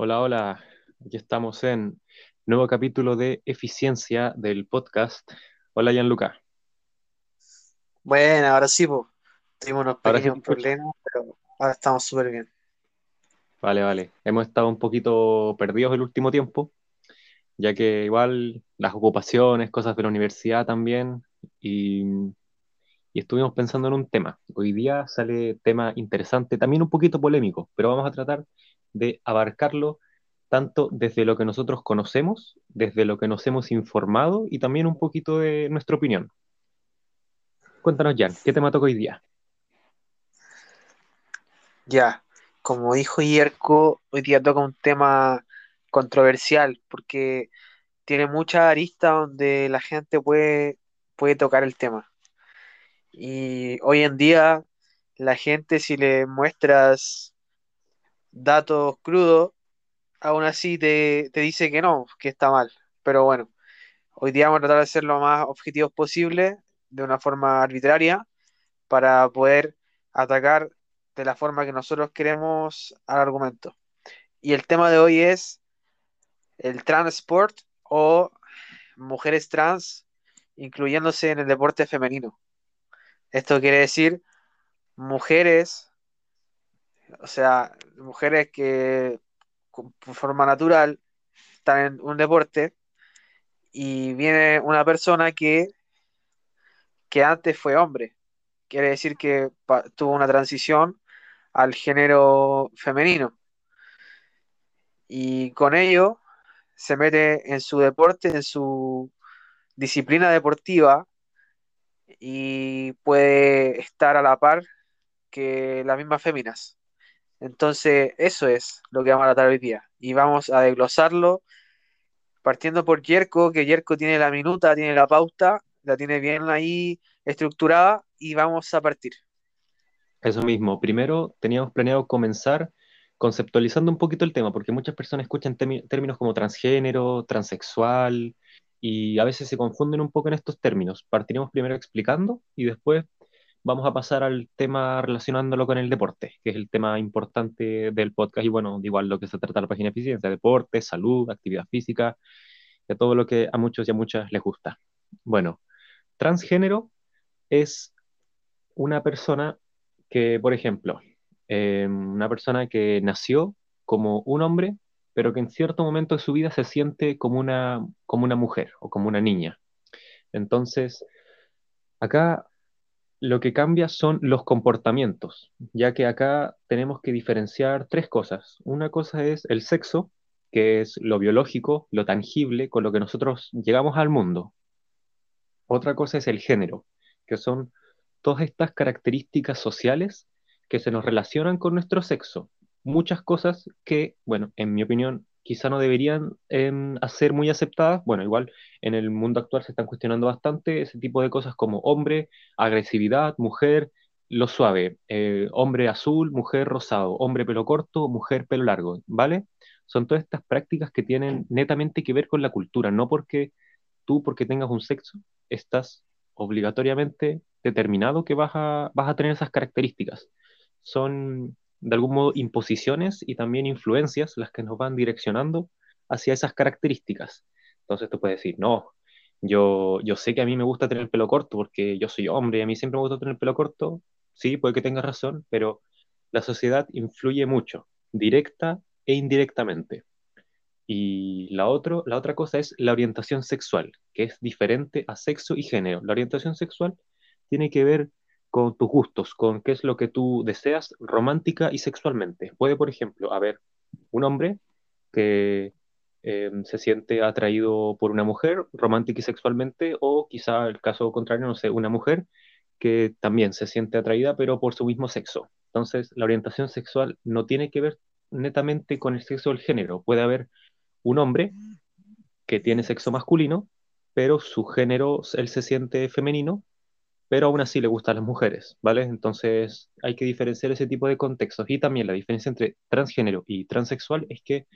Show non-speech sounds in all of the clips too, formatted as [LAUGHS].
Hola, hola. Aquí estamos en nuevo capítulo de eficiencia del podcast. Hola, Gianluca. Bueno, ahora sí, pues. Tuvimos unos Ahora sí pequeños te escucho. problemas, pero ahora estamos súper bien. Vale, vale. Hemos estado un poquito perdidos el último tiempo, ya que igual las ocupaciones, cosas de la universidad también, y, y estuvimos pensando en un tema. Hoy día sale tema interesante, también un poquito polémico, pero vamos a tratar de abarcarlo tanto desde lo que nosotros conocemos, desde lo que nos hemos informado y también un poquito de nuestra opinión. Cuéntanos, Jan, ¿qué tema toca hoy día? Ya, como dijo Yerko, hoy día toca un tema controversial porque tiene muchas aristas donde la gente puede, puede tocar el tema. Y hoy en día, la gente, si le muestras datos crudos, aún así te, te dice que no, que está mal. Pero bueno, hoy día vamos a tratar de ser lo más objetivos posible, de una forma arbitraria para poder atacar de la forma que nosotros queremos al argumento. Y el tema de hoy es el transport o mujeres trans incluyéndose en el deporte femenino. Esto quiere decir mujeres, o sea, mujeres que por forma natural están en un deporte y viene una persona que, que antes fue hombre. Quiere decir que tuvo una transición al género femenino. Y con ello se mete en su deporte, en su disciplina deportiva y puede estar a la par que las mismas féminas. Entonces, eso es lo que vamos a tratar hoy día. Y vamos a desglosarlo partiendo por Yerko, que Yerko tiene la minuta, tiene la pauta, la tiene bien ahí estructurada y vamos a partir. Eso mismo. Primero teníamos planeado comenzar conceptualizando un poquito el tema, porque muchas personas escuchan términos como transgénero, transexual, y a veces se confunden un poco en estos términos. Partiremos primero explicando y después vamos a pasar al tema relacionándolo con el deporte, que es el tema importante del podcast y bueno, igual lo que se trata la página de eficiencia, deporte, salud, actividad física, de todo lo que a muchos y a muchas les gusta. Bueno, transgénero es una persona que, por ejemplo, eh, una persona que nació como un hombre, pero que en cierto momento de su vida se siente como una, como una mujer o como una niña. Entonces, acá lo que cambia son los comportamientos, ya que acá tenemos que diferenciar tres cosas. Una cosa es el sexo, que es lo biológico, lo tangible, con lo que nosotros llegamos al mundo. Otra cosa es el género, que son todas estas características sociales que se nos relacionan con nuestro sexo. Muchas cosas que, bueno, en mi opinión, quizá no deberían eh, ser muy aceptadas. Bueno, igual en el mundo actual se están cuestionando bastante ese tipo de cosas como hombre, agresividad, mujer, lo suave, eh, hombre azul, mujer rosado, hombre pelo corto, mujer pelo largo, ¿vale? Son todas estas prácticas que tienen netamente que ver con la cultura, no porque tú, porque tengas un sexo, estás obligatoriamente determinado que vas a tener esas características. Son de algún modo imposiciones y también influencias las que nos van direccionando hacia esas características. Entonces tú puedes decir, no, yo, yo sé que a mí me gusta tener el pelo corto porque yo soy hombre y a mí siempre me gusta tener el pelo corto. Sí, puede que tengas razón, pero la sociedad influye mucho, directa e indirectamente. Y la, otro, la otra cosa es la orientación sexual, que es diferente a sexo y género. La orientación sexual tiene que ver con tus gustos, con qué es lo que tú deseas romántica y sexualmente. Puede, por ejemplo, haber un hombre que eh, se siente atraído por una mujer romántica y sexualmente, o quizá el caso contrario, no sé, una mujer que también se siente atraída, pero por su mismo sexo. Entonces, la orientación sexual no tiene que ver netamente con el sexo o el género. Puede haber un hombre que tiene sexo masculino, pero su género, él se siente femenino, pero aún así le gustan las mujeres, ¿vale? Entonces hay que diferenciar ese tipo de contextos. Y también la diferencia entre transgénero y transexual es que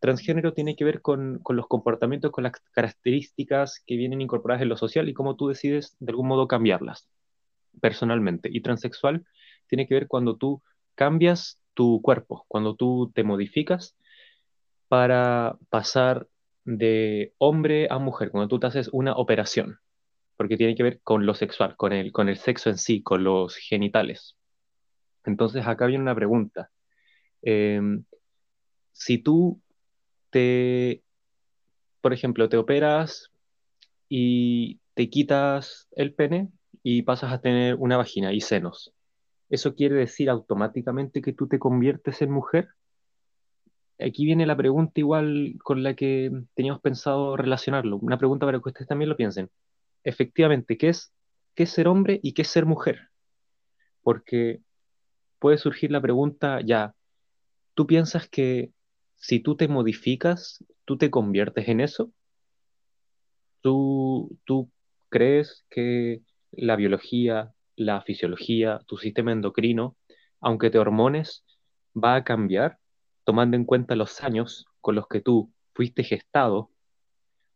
transgénero tiene que ver con, con, los comportamientos, con las características que vienen incorporadas en lo social y cómo tú decides de algún modo cambiarlas personalmente. Y transexual tiene que ver cuando tú cambias tu cuerpo, cuando tú te modificas para pasar de hombre a mujer, cuando tú te haces una operación, porque tiene que ver con lo sexual, con el, con el sexo en sí, con los genitales. Entonces acá viene una pregunta. Em, si tú te, por ejemplo, te operas y te quitas el pene y pasas a tener una vagina y senos, ¿eso quiere decir automáticamente que tú te conviertes en mujer? Aquí viene la pregunta igual con la que teníamos pensado relacionarlo. Una pregunta para que ustedes también lo piensen. Efectivamente, ¿qué es, qué ser hombre y qué es ser mujer? Porque puede surgir la pregunta, ya, ¿tú piensas que si tú te modificas, tú te conviertes en eso? ¿Tú, tú crees que la biología, la fisiología, tu sistema endocrino, aunque te hormones, va a cambiar tomando en cuenta los años con los que tú fuiste gestado,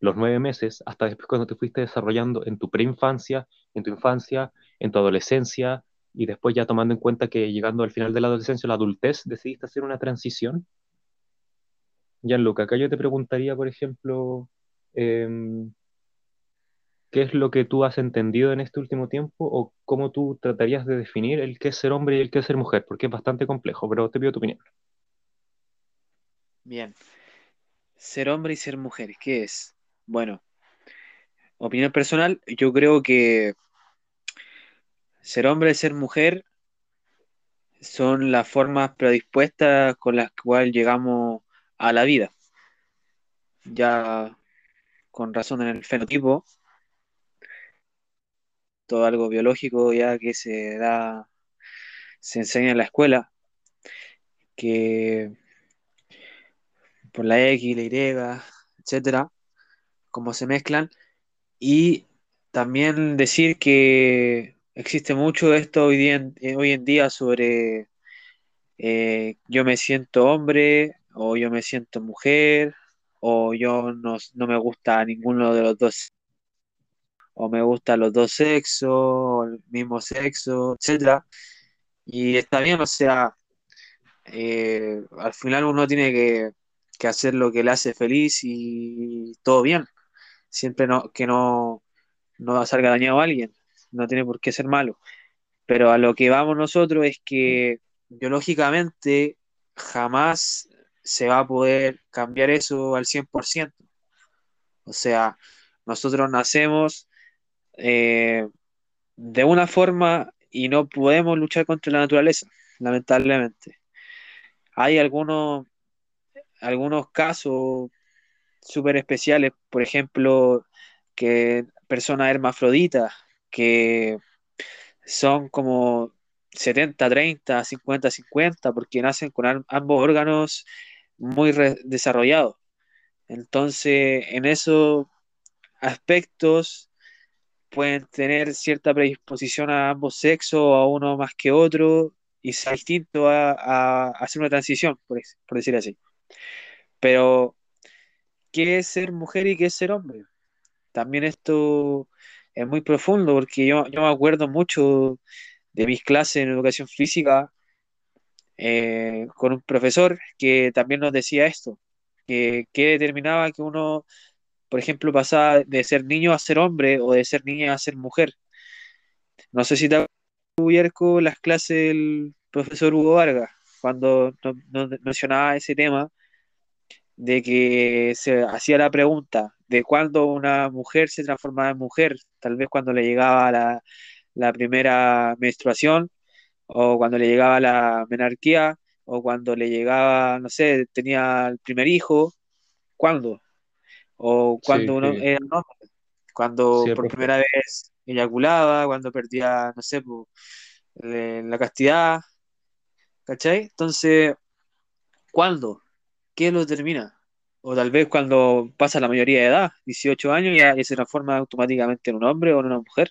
los nueve meses, hasta después cuando te fuiste desarrollando en tu preinfancia, en tu infancia, en tu adolescencia, y después ya tomando en cuenta que llegando al final de la adolescencia, la adultez, decidiste hacer una transición? Gianluca, acá yo te preguntaría, por ejemplo, em, ¿qué es lo que tú has entendido en este último tiempo o cómo tú tratarías de definir el qué es ser hombre y el qué es ser mujer? Porque es bastante complejo, pero te pido tu opinión. Bien. Ser hombre y ser mujer, ¿qué es? Bueno, opinión personal, yo creo que ser hombre y ser mujer son las formas predispuestas con las cuales llegamos a la vida. Ya con razón en el fenotipo, todo algo biológico ya que se da, se enseña en la escuela, que por la X, la Y, etcétera, cómo se mezclan. Y también decir que existe mucho esto hoy en, hoy en día sobre eh, yo me siento hombre o yo me siento mujer o yo no, me gusta ninguno de los dos o me gustan los dos sexos o el mismo sexo, etcétera. Y está bien, o sea, eh, al final uno tiene que, hacer lo que le hace feliz y todo bien. Siempre no, que no, no salga dañado a alguien, no tiene por qué ser malo. Pero a lo que vamos nosotros es que biológicamente jamás se va a poder cambiar eso al 100%. O sea, nosotros nacemos eh, de una forma y no podemos luchar contra la naturaleza, lamentablemente. Hay algunos, algunos casos súper especiales, por ejemplo, que personas hermafroditas que son como 70, 30, 50, 50, porque nacen con ambos órganos muy desarrollados. Entonces, en esos aspectos pueden tener cierta predisposición a ambos sexos a uno más que otro y sea distinto a, hacer una transición, por, decir así. Pero, ¿qué es ser mujer y qué es ser hombre? También esto es muy profundo porque yo, yo me acuerdo mucho de mis clases en educación física eh, con un profesor que también nos decía esto, que, que determinaba que uno, por ejemplo, pasaba de ser niño a ser hombre o de ser niña a ser mujer. No sé si te las clases del profesor Hugo Vargas, cuando nos, mencionaba ese tema de que se hacía la pregunta de cuándo una mujer se transformaba en mujer, tal vez cuando le llegaba la, la primera menstruación, o cuando le llegaba la menarquía, o cuando le llegaba, no sé, tenía el primer hijo, ¿cuándo? O cuando uno era hombre, cuando por primera vez eyaculaba, cuando perdía, no sé, la castidad, ¿cachai? Entonces, ¿cuándo? ¿Qué lo determina? O tal vez cuando pasa la mayoría de edad, 18 años, ya, ya se transforma automáticamente en un hombre o en una mujer.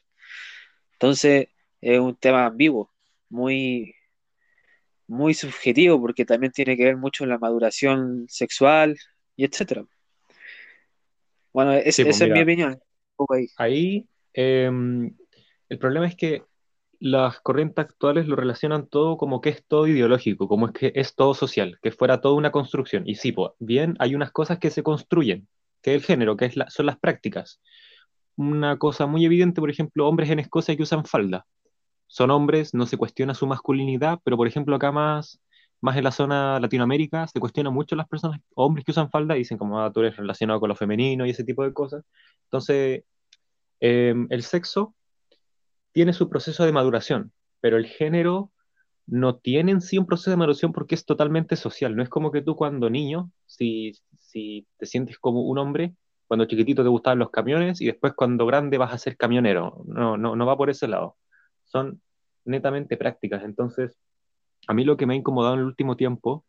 Entonces, es un tema ambiguo muy, muy subjetivo porque también tiene que ver mucho en la maduración sexual y etcétera. Bueno, esa pues es mi opinión. Ahí, em, el problema es que las corrientes actuales lo relacionan todo como que es todo ideológico, como es que es todo social, que fuera toda una construcción. Y sí, pues, bien, hay unas cosas que se construyen, que es el género, que es son las prácticas. Una cosa muy evidente, por ejemplo, hombres en Escocia que usan falda. Son hombres, no se cuestiona su masculinidad, pero por ejemplo acá más, más en la zona Latinoamérica se cuestiona mucho las personas, hombres que usan falda, y dicen como ah, tú eres relacionado con lo femenino y ese tipo de cosas. Entonces, em, el sexo tiene su proceso de maduración, pero el género no tiene en sí un proceso de maduración porque es totalmente social. No es como que tú cuando niño, si, si te sientes como un hombre, cuando chiquitito te gustaban los camiones y después cuando grande vas a ser camionero. No, no, no va por ese lado. Son netamente prácticas. Entonces, a mí lo que me ha incomodado en el último tiempo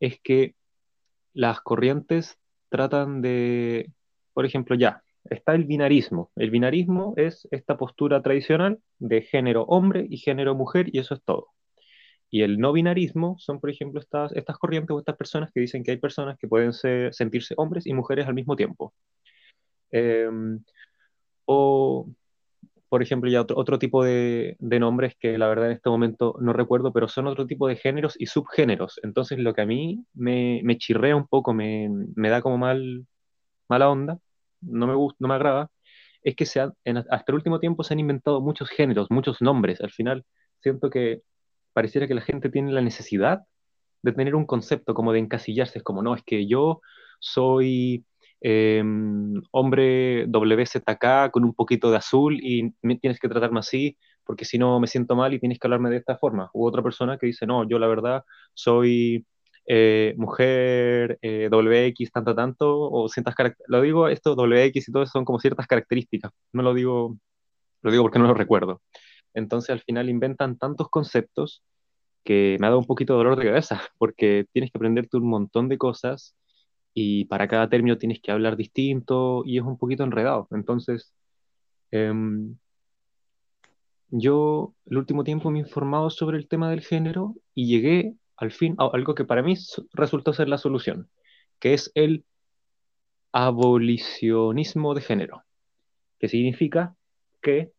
es que las corrientes tratan de, por ejemplo, ya, está el binarismo. El binarismo es esta postura tradicional de género hombre y género mujer y eso es todo. Y el no binarismo son, por ejemplo, estas, estas corrientes o estas personas que dicen que hay personas que pueden sentirse hombres y mujeres al mismo tiempo. Em, o, por ejemplo, ya otro, tipo de, nombres que la verdad en este momento no recuerdo, pero son otro tipo de géneros y subgéneros. Entonces, lo que a mí me, me chirrea un poco, me, me da como mal, mala onda, no me gusta, no me agrada, es que se hasta el último tiempo se han inventado muchos géneros, muchos nombres. Al final siento que pareciera que la gente tiene la necesidad de tener un concepto como de encasillarse. Es como, no, es que yo soy em, hombre WZK con un poquito de azul y tienes que tratarme así porque si no me siento mal y tienes que hablarme de esta forma. U otra persona que dice, no, yo la verdad soy eh, mujer, eh, WX, tanto, tanto, o ciertas Lo digo, esto WX y todo son como ciertas características. No lo digo, lo digo porque no lo recuerdo. Entonces al final inventan tantos conceptos que me ha dado un poquito de dolor de cabeza, porque tienes que aprenderte un montón de cosas y para cada término tienes que hablar distinto y es un poquito enredado. Entonces, em, yo el último tiempo me he informado sobre el tema del género y llegué al fin algo que para mí resultó ser la solución, que es el abolicionismo de género, que significa que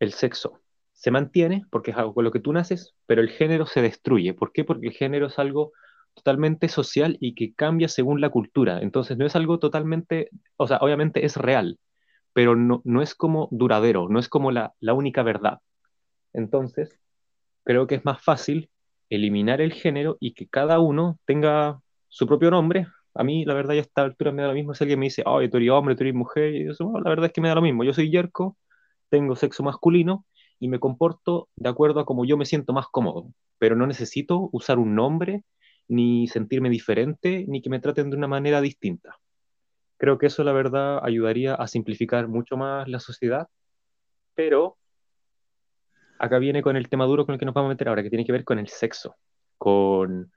el sexo se mantiene porque es algo con lo que tú naces, pero el género se destruye. ¿Por qué? Porque el género es algo totalmente social y que cambia según la cultura. Entonces no es algo totalmente, o sea, obviamente es real, pero no, no es como duradero, no es como la, la única verdad. Entonces, creo que es más fácil eliminar el género y que cada uno tenga su propio nombre. A mí, la verdad, ya a esta altura me da lo mismo si alguien me dice, oh, tú eres hombre, tú eres mujer. Y yo, la verdad es que me da lo mismo. Yo soy yerco, tengo sexo masculino y me comporto de acuerdo a como yo me siento más cómodo. Pero no necesito usar un nombre, ni sentirme diferente, ni que me traten de una manera distinta. Creo que eso, la verdad, ayudaría a simplificar mucho más la sociedad, pero acá viene con el tema duro con el que nos vamos a meter ahora, que tiene que ver con el sexo, con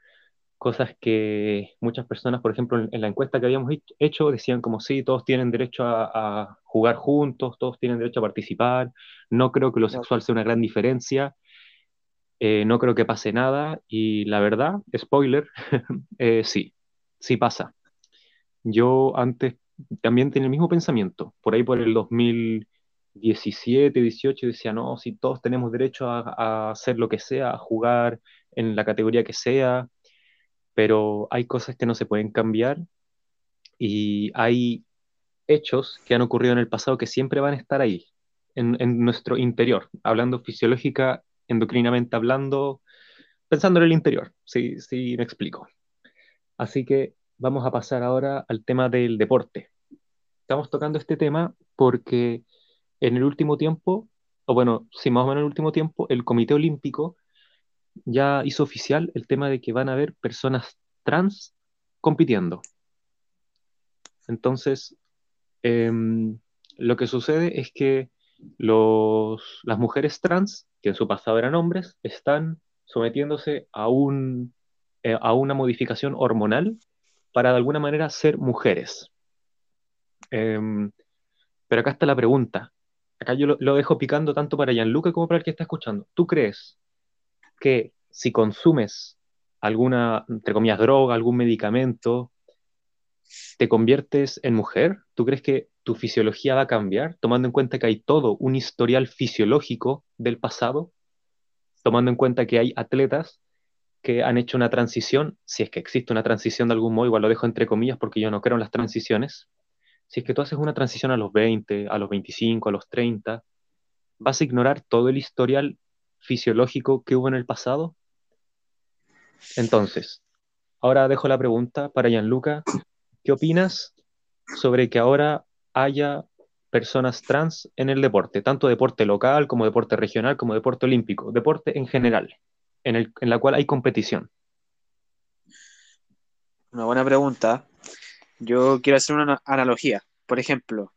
cosas que muchas personas, por ejemplo, en, la encuesta que habíamos hecho, decían como sí, todos tienen derecho a, jugar juntos, todos tienen derecho a participar, no creo que lo sexual sea una gran diferencia, eh, no creo que pase nada, y la verdad, spoiler, [LAUGHS] eh, sí, sí pasa. Yo antes también tenía el mismo pensamiento, por ahí por el 2000 17, 18, decía, no, si todos tenemos derecho a, hacer lo que sea, a jugar en la categoría que sea, pero hay cosas que no se pueden cambiar y hay hechos que han ocurrido en el pasado que siempre van a estar ahí, en, nuestro interior, hablando fisiológica, endocrinamente hablando, pensando en el interior, si sí, me explico. Así que vamos a pasar ahora al tema del deporte. Estamos tocando este tema porque en el último tiempo, o bueno, sí, más o menos en el último tiempo, el Comité Olímpico ya hizo oficial el tema de que van a haber personas trans compitiendo. Entonces, em, lo que sucede es que los, las mujeres trans, que en su pasado eran hombres, están sometiéndose a, un, eh, a una modificación hormonal para de alguna manera ser mujeres. Em, pero acá está la pregunta, acá yo lo, dejo picando tanto para Gianluca como para el que está escuchando. ¿Tú crees que si consumes alguna, entre comillas, droga, algún medicamento, te conviertes en mujer? ¿Tú crees que tu fisiología va a cambiar, tomando en cuenta que hay todo un historial fisiológico del pasado? tomando en cuenta que hay atletas que han hecho una transición, si es que existe una transición de algún modo, igual lo dejo entre comillas porque yo no creo en las transiciones, si es que tú haces una transición a los 20, a los 25, a los 30, ¿vas a ignorar todo el historial fisiológico que hubo en el pasado? Entonces, ahora dejo la pregunta para Gianluca. ¿Qué opinas sobre que ahora haya personas trans en el deporte, tanto deporte local como deporte regional, como deporte olímpico, deporte en general, en, el, en la cual hay competición? Una buena pregunta. Yo quiero hacer una analogía. Por ejemplo,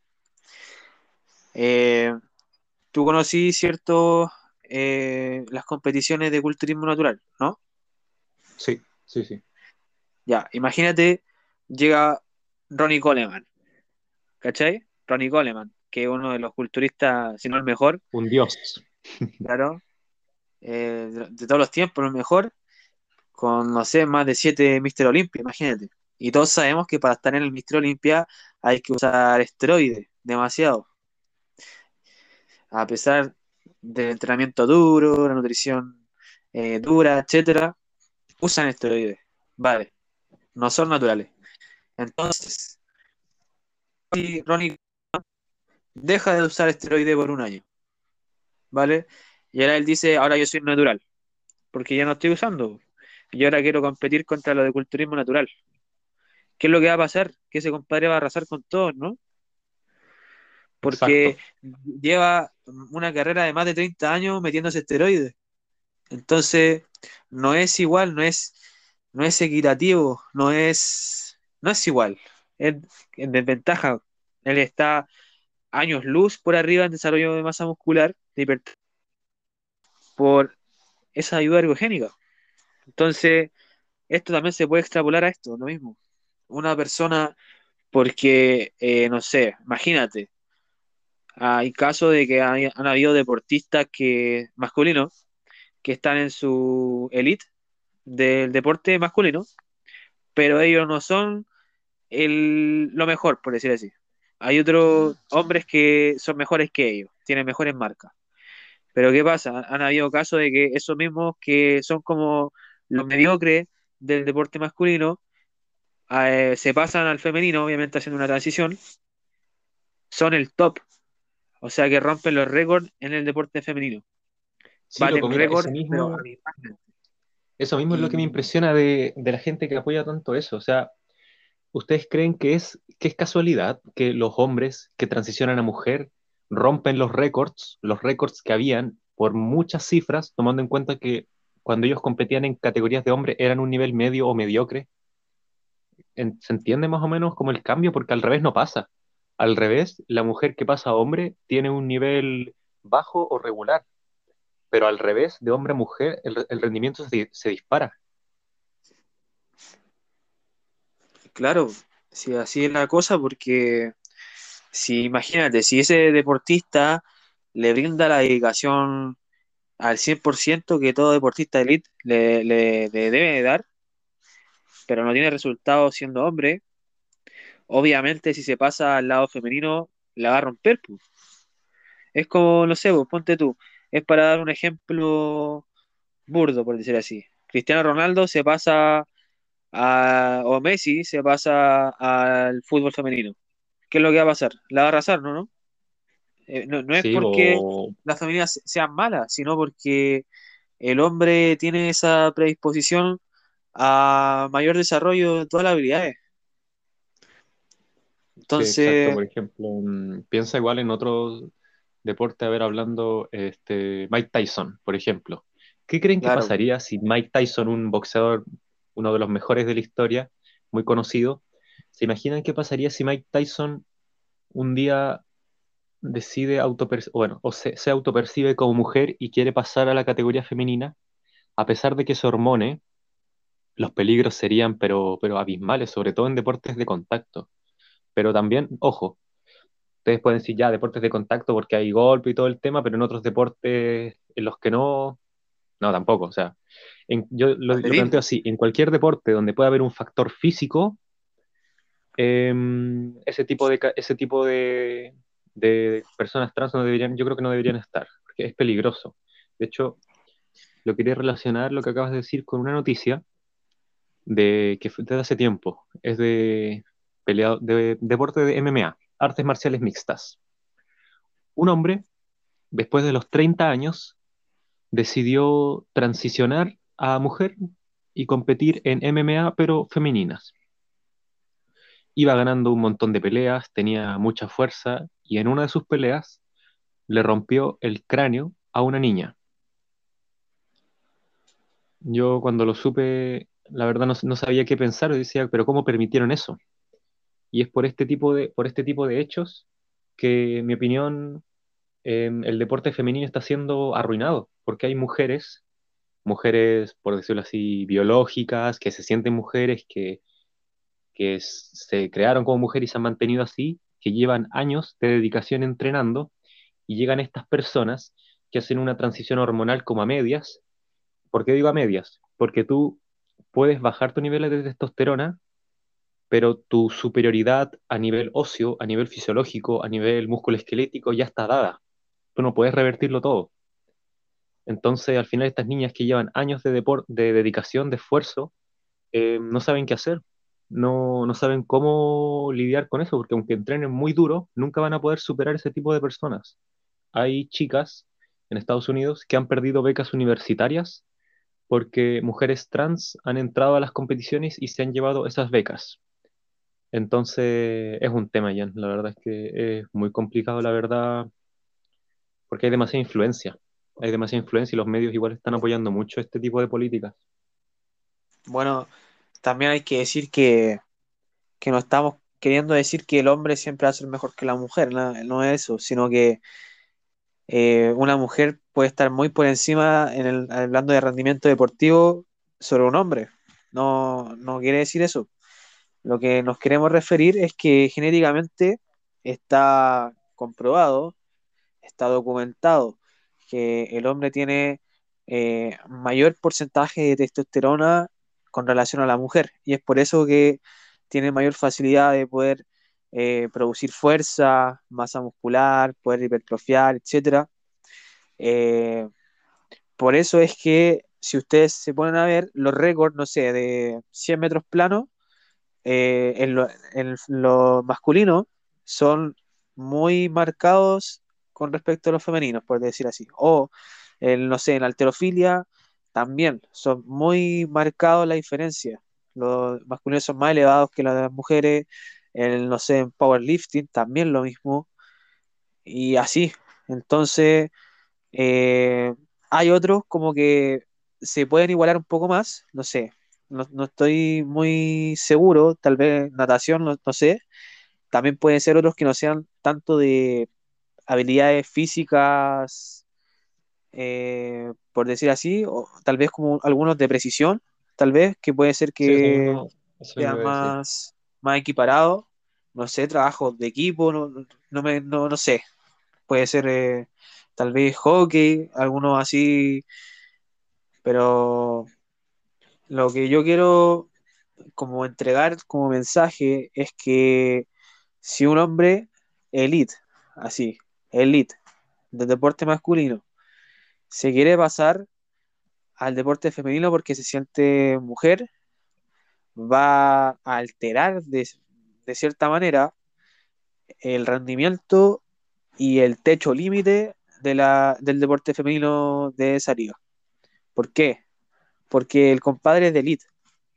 eh, tú conocí, ¿cierto? Eh, las competiciones de culturismo natural, ¿no? Sí, sí, sí. Ya, imagínate, llega Ronnie Coleman, ¿cachai? Ronnie Coleman, que es uno de los culturistas, si no el mejor. Un dios. [LAUGHS] Claro. Eh, de, todos los tiempos, el mejor, con, no sé, más de siete Mister Olympia, imagínate. Y todos sabemos que para estar en el Mister Olympia hay que usar esteroides, demasiado. A pesar del entrenamiento duro, la nutrición eh, dura, etcétera, usan esteroides. Vale, no son naturales. Entonces, Ronnie deja de usar esteroides por un año. ¿Vale? Y ahora él dice, ahora yo soy natural, porque ya no estoy usando. Y ahora quiero competir contra lo de culturismo natural. ¿Qué es lo que va a pasar? Que ese compadre va a arrasar con todos, ¿no? Porque lleva una carrera de más de 30 años metiéndose esteroides. Entonces, no es igual, no es, no es equitativo, no es, no es igual. Es en desventaja. Él está años luz por arriba en desarrollo de masa muscular, de por esa ayuda ergogénica. Entonces, esto también se puede extrapolar a esto, lo mismo. Una persona, porque, eh, no sé, imagínate, hay casos de que han habido deportistas que masculinos que están en su elite del deporte masculino, pero ellos no son el, lo mejor, por decir así. Hay otros hombres que son mejores que ellos, tienen mejores marcas. Pero ¿qué pasa? Han habido casos de que esos mismos que son como los mediocres del deporte masculino eh, se pasan al femenino, obviamente haciendo una transición, son el top. O sea que rompen los récords en el deporte femenino. récords, mismo, eso mismo es lo que me impresiona de, de la gente que apoya tanto eso. O sea, ¿ustedes creen que es, que es casualidad que los hombres que transicionan a mujer rompen los récords, los récords que habían por muchas cifras, tomando en cuenta que cuando ellos competían en categorías de hombre eran un nivel medio o mediocre? ¿Se entiende más o menos como el cambio? Porque al revés no pasa. Al revés, la mujer que pasa a hombre tiene un nivel bajo o regular. Pero al revés, de hombre a mujer, el, rendimiento se dispara. Claro, si así es la cosa, porque si imagínate, si ese deportista le brinda la dedicación al 100% que todo deportista de elite le, le, debe dar, pero no tiene resultados siendo hombre, obviamente si se pasa al lado femenino, la va a romper. Pues. Es como, no sé, pues, ponte tú, es para dar un ejemplo burdo, por decir así. Cristiano Ronaldo se pasa o Messi se pasa al fútbol femenino. ¿Qué es lo que va a pasar? La va a arrasar, ¿no? No, eh, no, es porque las familias sean malas, sino porque el hombre tiene esa predisposición a mayor desarrollo de todas las habilidades. Entonces, por ejemplo, mm, piensa igual en otro deporte, a ver, hablando, este, Mike Tyson, por ejemplo. ¿Qué creen que pasaría si Mike Tyson, un boxeador uno de los mejores de la historia, muy conocido. ¿Se imaginan qué pasaría si Mike Tyson un día decide bueno, o se, se, autopercibe como mujer y quiere pasar a la categoría femenina? A pesar de que se hormone, los peligros serían pero, pero abismales, sobre todo en deportes de contacto. Pero también, ojo, ustedes pueden decir ya deportes de contacto porque hay golpe y todo el tema, pero en otros deportes en los que no, no, tampoco. O sea, yo lo, planteo así, en cualquier deporte donde pueda haber un factor físico, em, ese tipo de, ese tipo de, personas trans no deberían, yo creo que no deberían estar, porque es peligroso. De hecho, lo quería relacionar lo que acabas de decir con una noticia de que desde hace tiempo. Es de, peleado, de deporte de MMA, artes marciales mixtas. Un hombre, después de los 30 años, decidió transicionar a mujer y competir en MMA, pero femeninas. Iba ganando un montón de peleas, tenía mucha fuerza y en una de sus peleas le rompió el cráneo a una niña. Yo cuando lo supe, la verdad no, sabía qué pensar, decía, pero ¿cómo permitieron eso? Y es por este tipo de, por este tipo de hechos que, en mi opinión, em, el deporte femenino está siendo arruinado, porque hay mujeres, mujeres, por decirlo así, biológicas, que se sienten mujeres, que, que se crearon como mujeres y se han mantenido así, que llevan años de dedicación entrenando, y llegan estas personas que hacen una transición hormonal como a medias. ¿Por qué digo a medias? Porque tú puedes bajar tu nivel de testosterona, pero tu superioridad a nivel óseo, a nivel fisiológico, a nivel músculo esquelético ya está dada. Tú no puedes revertirlo todo. Entonces, al final, estas niñas que llevan años de, de dedicación, de esfuerzo, eh, no saben qué hacer. No, no saben cómo lidiar con eso, porque aunque entrenen muy duro, nunca van a poder superar ese tipo de personas. Hay chicas en Estados Unidos que han perdido becas universitarias porque mujeres trans han entrado a las competiciones y se han llevado esas becas. Entonces es un tema, Jan. La verdad es que es muy complicado, la verdad, porque hay demasiada influencia. Hay demasiada influencia y los medios igual están apoyando mucho este tipo de políticas. Bueno, también hay que decir que, que no estamos queriendo decir que el hombre siempre ser mejor que la mujer, no es eso, sino que eh, una mujer puede estar muy por encima en el, hablando de rendimiento deportivo sobre un hombre. No, no quiere decir eso. Lo que nos queremos referir es que genéticamente está comprobado, está documentado que el hombre tiene eh, mayor porcentaje de testosterona con relación a la mujer y es por eso que tiene mayor facilidad de poder eh, producir fuerza, masa muscular, poder hipertrofiar, etc. Eh, por eso es que si ustedes se ponen a ver los récords, no sé, de 100 metros plano, eh, en, lo, masculino son muy marcados con respecto a los femeninos, por decir así. O, no sé, en alterofilia también son muy marcados la diferencia. Los masculinos son más elevados que las mujeres, en, no sé, en powerlifting también lo mismo, y así. Entonces, eh, hay otros como que se pueden igualar un poco más, no sé, no, estoy muy seguro, tal vez natación, no, sé. También pueden ser otros que no sean tanto de habilidades físicas, eh, por decir así, o tal vez como algunos de precisión, tal vez, que puede ser que sea más, más equiparado, no sé, trabajos de equipo, no, no, me, no, no sé, puede ser eh, tal vez hockey, algunos así, pero lo que yo quiero como entregar como mensaje es que si un hombre elite, así, elite, del deporte masculino, se quiere pasar al deporte femenino porque se siente mujer, va a alterar de, cierta manera el rendimiento y el techo límite de del deporte femenino de esa liga. ¿Por qué? Porque el compadre es de elite.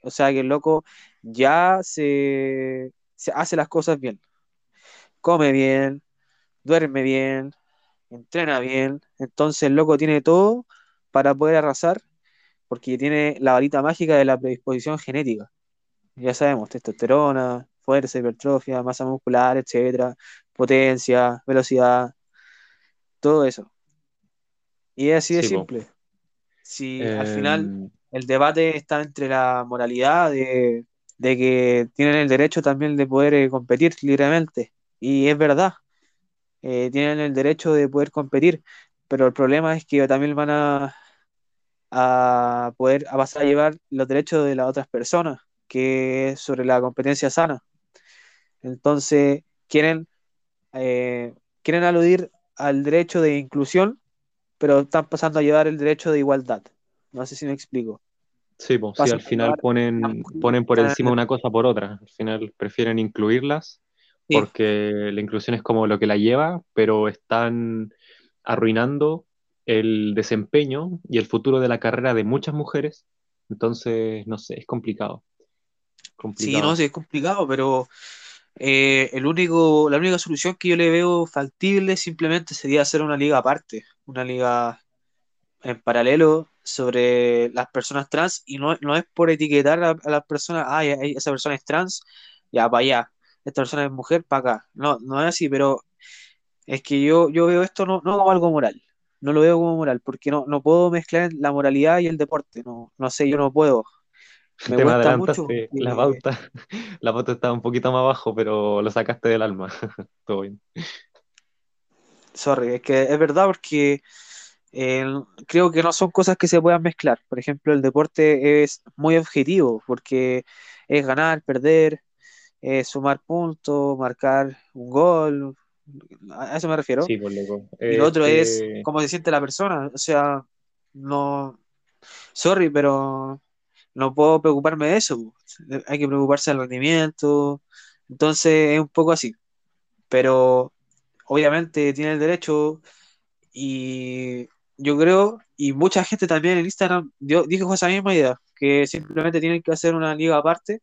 O sea que el loco ya se, se hace las cosas bien. Come bien, duerme bien, entrena bien. Entonces el loco tiene todo para poder arrasar porque tiene la varita mágica de la predisposición genética ya sabemos, testosterona, fuerza, hipertrofia, masa muscular, etcétera, potencia, velocidad, todo eso. Y es así de simple. Si al final em, el debate está entre la moralidad de, que tienen el derecho también de poder eh, competir libremente, y es verdad, eh, tienen el derecho de poder competir, pero el problema es que también van a, a poder a pasar a llevar los derechos de las otras personas que es sobre la competencia sana. Entonces, quieren, eh, quieren aludir al derecho de inclusión, pero están pasando a llevar el derecho de igualdad. No sé si me explico. Sí, pues, sí, al final ponen, ponen por encima una cosa por otra. Al final prefieren incluirlas porque la inclusión es como lo que la lleva, pero están arruinando el desempeño y el futuro de la carrera de muchas mujeres. Entonces, no sé, es complicado. Sí, no, sí, es complicado, pero eh, el único, la única solución que yo le veo factible simplemente sería hacer una liga aparte, una liga en paralelo sobre las personas trans y no, no es por etiquetar a, las personas, ah, esa persona es trans, ya para allá, esta persona es mujer, para acá. No, no es así, pero es que yo, yo veo esto no, no como algo moral, no lo veo como moral, porque no, no puedo mezclar la moralidad y el deporte, no, no sé, yo no puedo. Me Te adelantaste la pauta, [LAUGHS] la pauta estaba un poquito más abajo, pero lo sacaste del alma, [LAUGHS] todo bien. Sorry, es que es verdad porque eh, creo que no son cosas que se puedan mezclar. Por ejemplo, el deporte es muy objetivo porque es ganar, perder, sumar puntos, marcar un gol. A eso me refiero. Sí, por pues, loco. Y lo otro es cómo se siente la persona. O sea, no. Sorry, pero no puedo preocuparme de eso. Hay que preocuparse del rendimiento. Entonces es un poco así. Pero obviamente tiene el derecho y yo creo, y mucha gente también en Instagram dijo esa misma idea, que simplemente tienen que hacer una liga aparte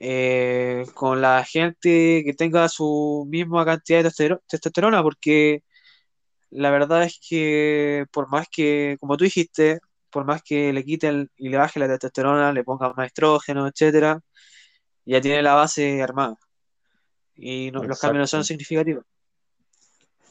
eh, con la gente que tenga su misma cantidad de testosterona, porque la verdad es que por más que, como tú dijiste, por más que le quiten y le baje la testosterona, le pongan más estrógeno, etcétera, ya tiene la base armada. Y los cambios no son significativos.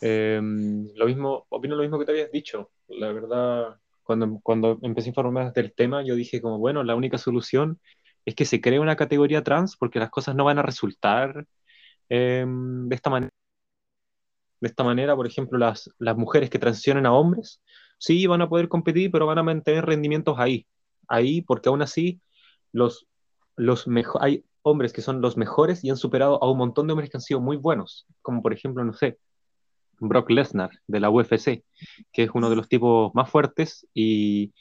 Em, lo mismo, opino lo mismo que te habías dicho. La verdad, cuando, cuando empecé a informarme del tema, yo dije como, bueno, la única solución es que se cree una categoría trans porque las cosas no van a resultar em, de esta manera. De esta manera, por ejemplo, las, las mujeres que transicionen a hombres, sí van a poder competir, pero van a mantener rendimientos ahí. Ahí, porque aún así, los, los hay hombres que son los mejores y han superado a un montón de hombres que han sido muy buenos, como por ejemplo, no sé, Brock Lesnar de la UFC, que es uno de los tipos más fuertes y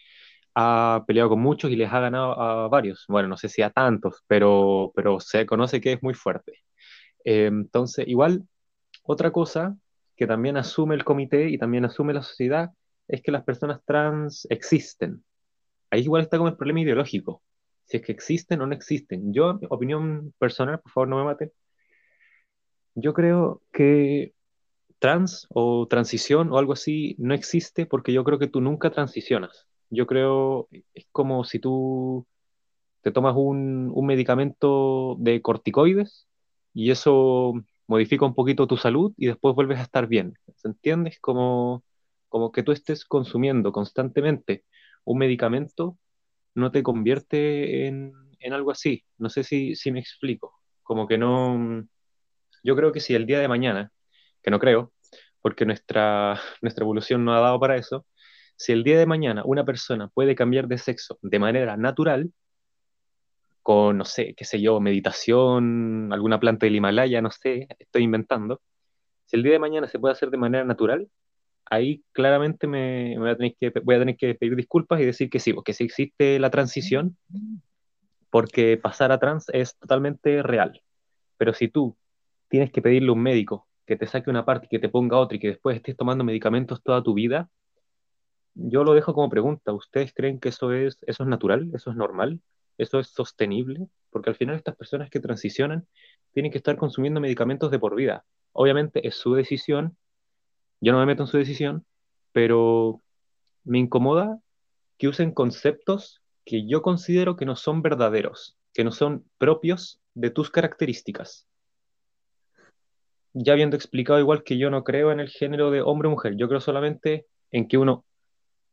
ha peleado con muchos y les ha ganado a varios. Bueno, no sé si a tantos, pero, pero se conoce que es muy fuerte. Eh, entonces, igual, otra cosa que también asume el comité y también asume la sociedad es que las personas trans existen. Ahí igual está como el problema ideológico. Si es que existen o no existen. Yo, opinión personal, por favor no me maten. Yo creo que trans o transición o algo así no existe porque yo creo que tú nunca transicionas. Yo creo, es como si tú te tomas un, medicamento de corticoides y eso modifica un poquito tu salud y después vuelves a estar bien. ¿Se entiende? Como, como que tú estés consumiendo constantemente un medicamento no te convierte en, en algo así. No sé si, si me explico. Como que no... Yo creo que si el día de mañana que no creo, porque nuestra, [LAUGHS] nuestra evolución no ha dado para eso, si el día de mañana una persona puede cambiar de sexo de manera natural, con, no sé, qué sé yo, meditación, alguna planta del Himalaya, no sé, estoy inventando, si el día de mañana se puede hacer de manera natural, ahí claramente me, voy, a tener que, voy pedir disculpas y decir que sí, porque sí existe la transición, porque pasar a trans es totalmente real. Pero si tú tienes que pedirle a un médico que te saque una parte y que te ponga otra y que después estés tomando medicamentos toda tu vida, yo lo dejo como pregunta. ¿Ustedes creen que eso es, eso es natural? ¿Eso es normal? ¿Eso es sostenible? Porque al final estas personas que transicionan tienen que estar consumiendo medicamentos de por vida. Obviamente es su decisión, yo no me meto en su decisión, pero me incomoda que usen conceptos que yo considero que no son verdaderos, que no son propios de tus características ya habiendo explicado igual que yo no creo en el género de hombre o mujer, yo creo solamente en que uno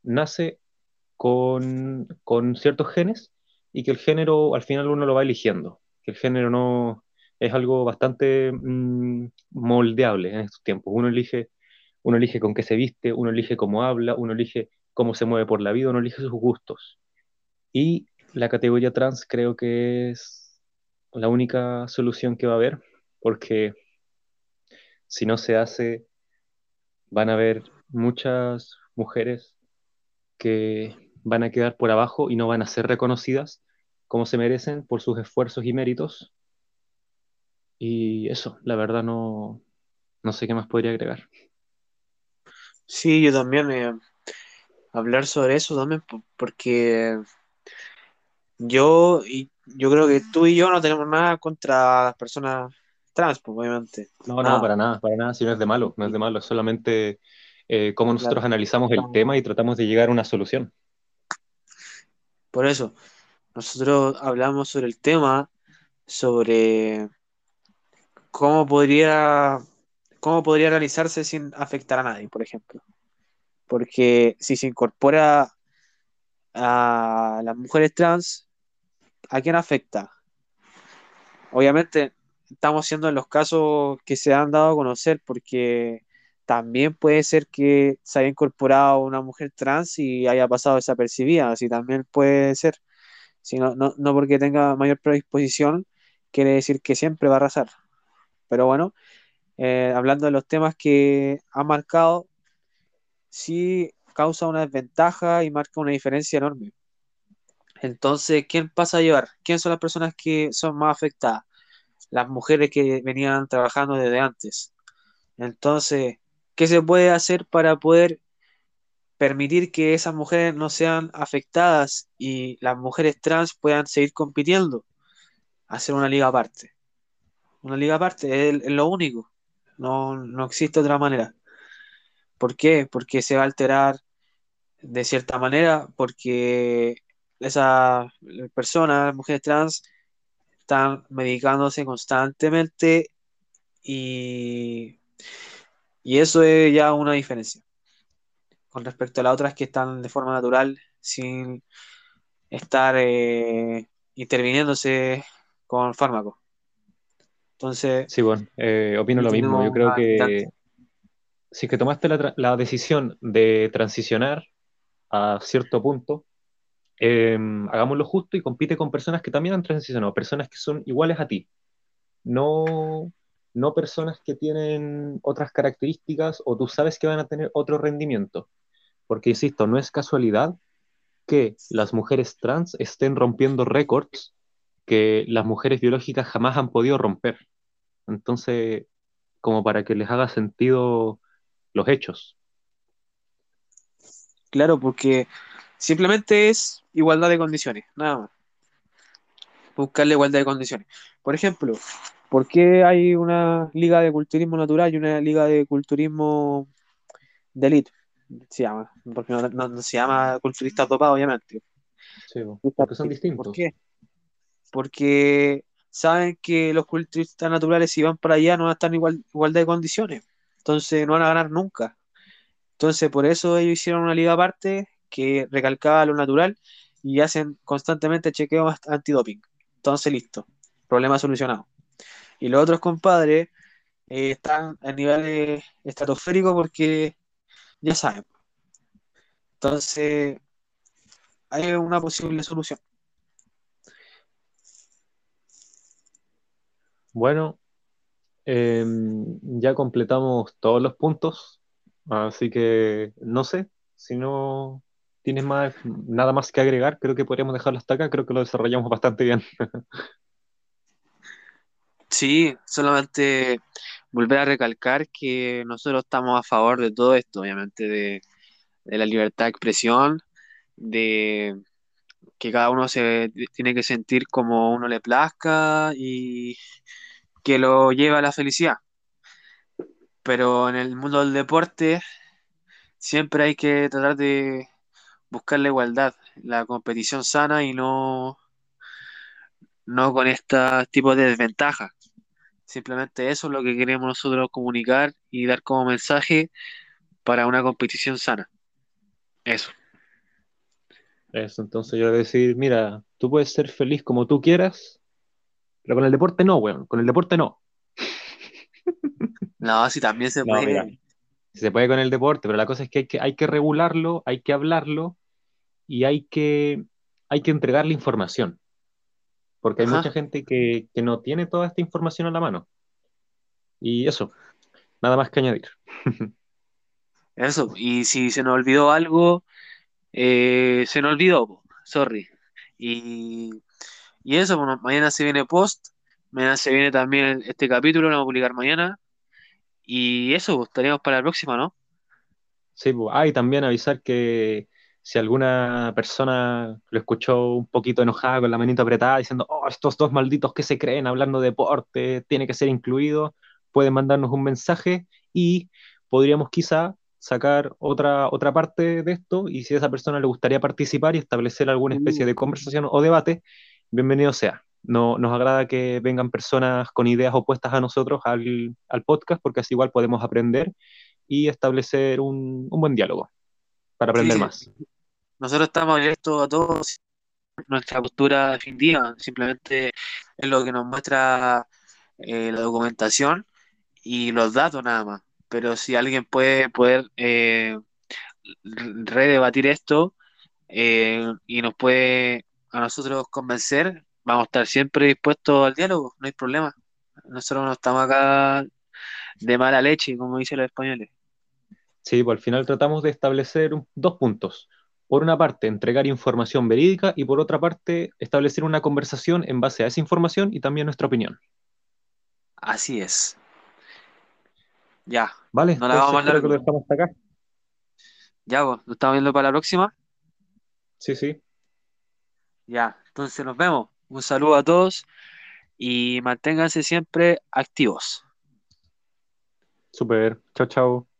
nace con, ciertos genes y que el género al final uno lo va eligiendo, que el género no es algo bastante mm, moldeable en estos tiempos. Uno elige, uno elige con qué se viste, uno elige cómo habla, uno elige cómo se mueve por la vida, uno elige sus gustos. Y la categoría trans creo que es la única solución que va a haber, porque si no se hace, van a haber muchas mujeres que van a quedar por abajo y no van a ser reconocidas como se merecen por sus esfuerzos y méritos. Y eso, la verdad no, no sé qué más podría agregar. Sí, yo también eh, hablar sobre eso también, porque yo, y yo creo que tú y yo no tenemos nada contra las personas trans, pues, obviamente. No, no, para nada, para nada, si no es de malo, no es de malo, es solamente eh, cómo nosotros analizamos el tema y tratamos de llegar a una solución. Por eso, nosotros hablamos sobre el tema, sobre cómo podría, cómo podría realizarse sin afectar a nadie, por ejemplo. Porque si se incorpora a las mujeres trans, ¿a quién afecta? Obviamente estamos siendo en los casos que se han dado a conocer, porque también puede ser que se haya incorporado una mujer trans y haya pasado desapercibida, así también puede ser. Si no, no, porque tenga mayor predisposición, quiere decir que siempre va a arrasar. Pero bueno, eh, hablando de los temas que ha marcado, sí causa una desventaja y marca una diferencia enorme. Entonces, ¿quién pasa a llevar? ¿Quién son las personas que son más afectadas? Las mujeres que venían trabajando desde antes. Entonces, ¿qué se puede hacer para poder permitir que esas mujeres no sean afectadas y las mujeres trans puedan seguir compitiendo? Hacer una liga aparte. Una liga aparte es, lo único. No, no existe otra manera. ¿Por qué? Porque se va a alterar de cierta manera, porque esas personas, mujeres trans, están medicándose constantemente y, y eso es ya una diferencia con respecto a las otras que están de forma natural sin estar eh, interviniéndose con fármacos. Entonces, sí, bueno, eh, opino lo mismo. Yo creo que si que tomaste la, decisión de transicionar a cierto punto, em, hagámoslo justo y compite con personas que también han transicionado, personas que son iguales a ti. No, no personas que tienen otras características o tú sabes que van a tener otro rendimiento. Porque, insisto, no es casualidad que las mujeres trans estén rompiendo récords que las mujeres biológicas jamás han podido romper. Entonces, como para que les haga sentido los hechos. Claro, porque simplemente es igualdad de condiciones, nada más. Buscar la igualdad de condiciones. Por ejemplo, ¿por qué hay una liga de culturismo natural y una liga de culturismo de élite? Se llama, porque no, se llama culturista topado, obviamente. Sí, porque son distintos. ¿Por qué? Porque saben que los culturistas naturales, si van para allá, no van a estar en igual, igualdad de condiciones. Entonces no van a ganar nunca. Entonces por eso ellos hicieron una liga aparte que recalcaba lo natural y hacen constantemente chequeos antidoping. Entonces listo, problema solucionado. Y los otros compadres eh, están a nivel estratosférico porque ya saben. Entonces hay una posible solución. Bueno, Em, ya completamos todos los puntos, así que no sé, si no tienes más, nada más que agregar, creo que podríamos dejarlo hasta acá, creo que lo desarrollamos bastante bien. [LAUGHS] Sí, solamente volver a recalcar que nosotros estamos a favor de todo esto, obviamente, de, de la libertad de expresión, de que cada uno se tiene que sentir como uno le plazca y que lo lleva a la felicidad. Pero en el mundo del deporte siempre hay que tratar de buscar la igualdad, la competición sana y no, no con este tipo de desventajas. Simplemente eso es lo que queremos nosotros comunicar y dar como mensaje para una competición sana. Eso. Eso, entonces yo voy a decir, mira, tú puedes ser feliz como tú quieras, pero con el deporte no, weón. Con el deporte no. [LAUGHS] No, sí, también se puede. se puede con el deporte, pero la cosa es que hay que, hay que regularlo, hay que hablarlo y hay que, hay que entregarle información. Porque hay mucha gente que, que no tiene toda esta información a la mano. Y eso, nada más que añadir. [LAUGHS] Eso, y si se nos olvidó algo, Eh, se nos olvidó, sorry. Y, y eso, bueno, mañana se viene post, mañana se viene también este capítulo, lo vamos a publicar mañana. Y eso, pues, estaríamos para la próxima, ¿no? Sí, pues. Ah, y también avisar que si alguna persona lo escuchó un poquito enojada con la manita apretada diciendo, oh, estos dos malditos que se creen hablando de deporte, tiene que ser incluido, pueden mandarnos un mensaje y podríamos quizá sacar otra, otra parte de esto y si a esa persona le gustaría participar y establecer alguna especie de conversación o debate, bienvenido sea. No, nos agrada que vengan personas con ideas opuestas a nosotros al, al podcast porque así igual podemos aprender y establecer un, un buen diálogo para aprender Sí, más. nosotros estamos abiertos a todos, nuestra postura definitiva, simplemente es lo que nos muestra eh, la documentación y los datos nada más. Pero si alguien puede poder eh, redebatir esto eh, y nos puede a nosotros convencer, vamos a estar siempre dispuestos al diálogo, no hay problema. Nosotros no estamos acá de mala leche, como dicen los españoles. Sí, pues al final tratamos de establecer dos puntos. Por una parte, entregar información verídica y por otra parte, establecer una conversación en base a esa información y también nuestra opinión. Así es. Ya, ¿Vale? no la vamos más creo que lo dejamos hasta acá. Ya, pues, nos estamos viendo para la próxima. Sí, sí. Ya, entonces nos vemos. Un saludo a todos y manténganse siempre activos. Súper. Chao, chao.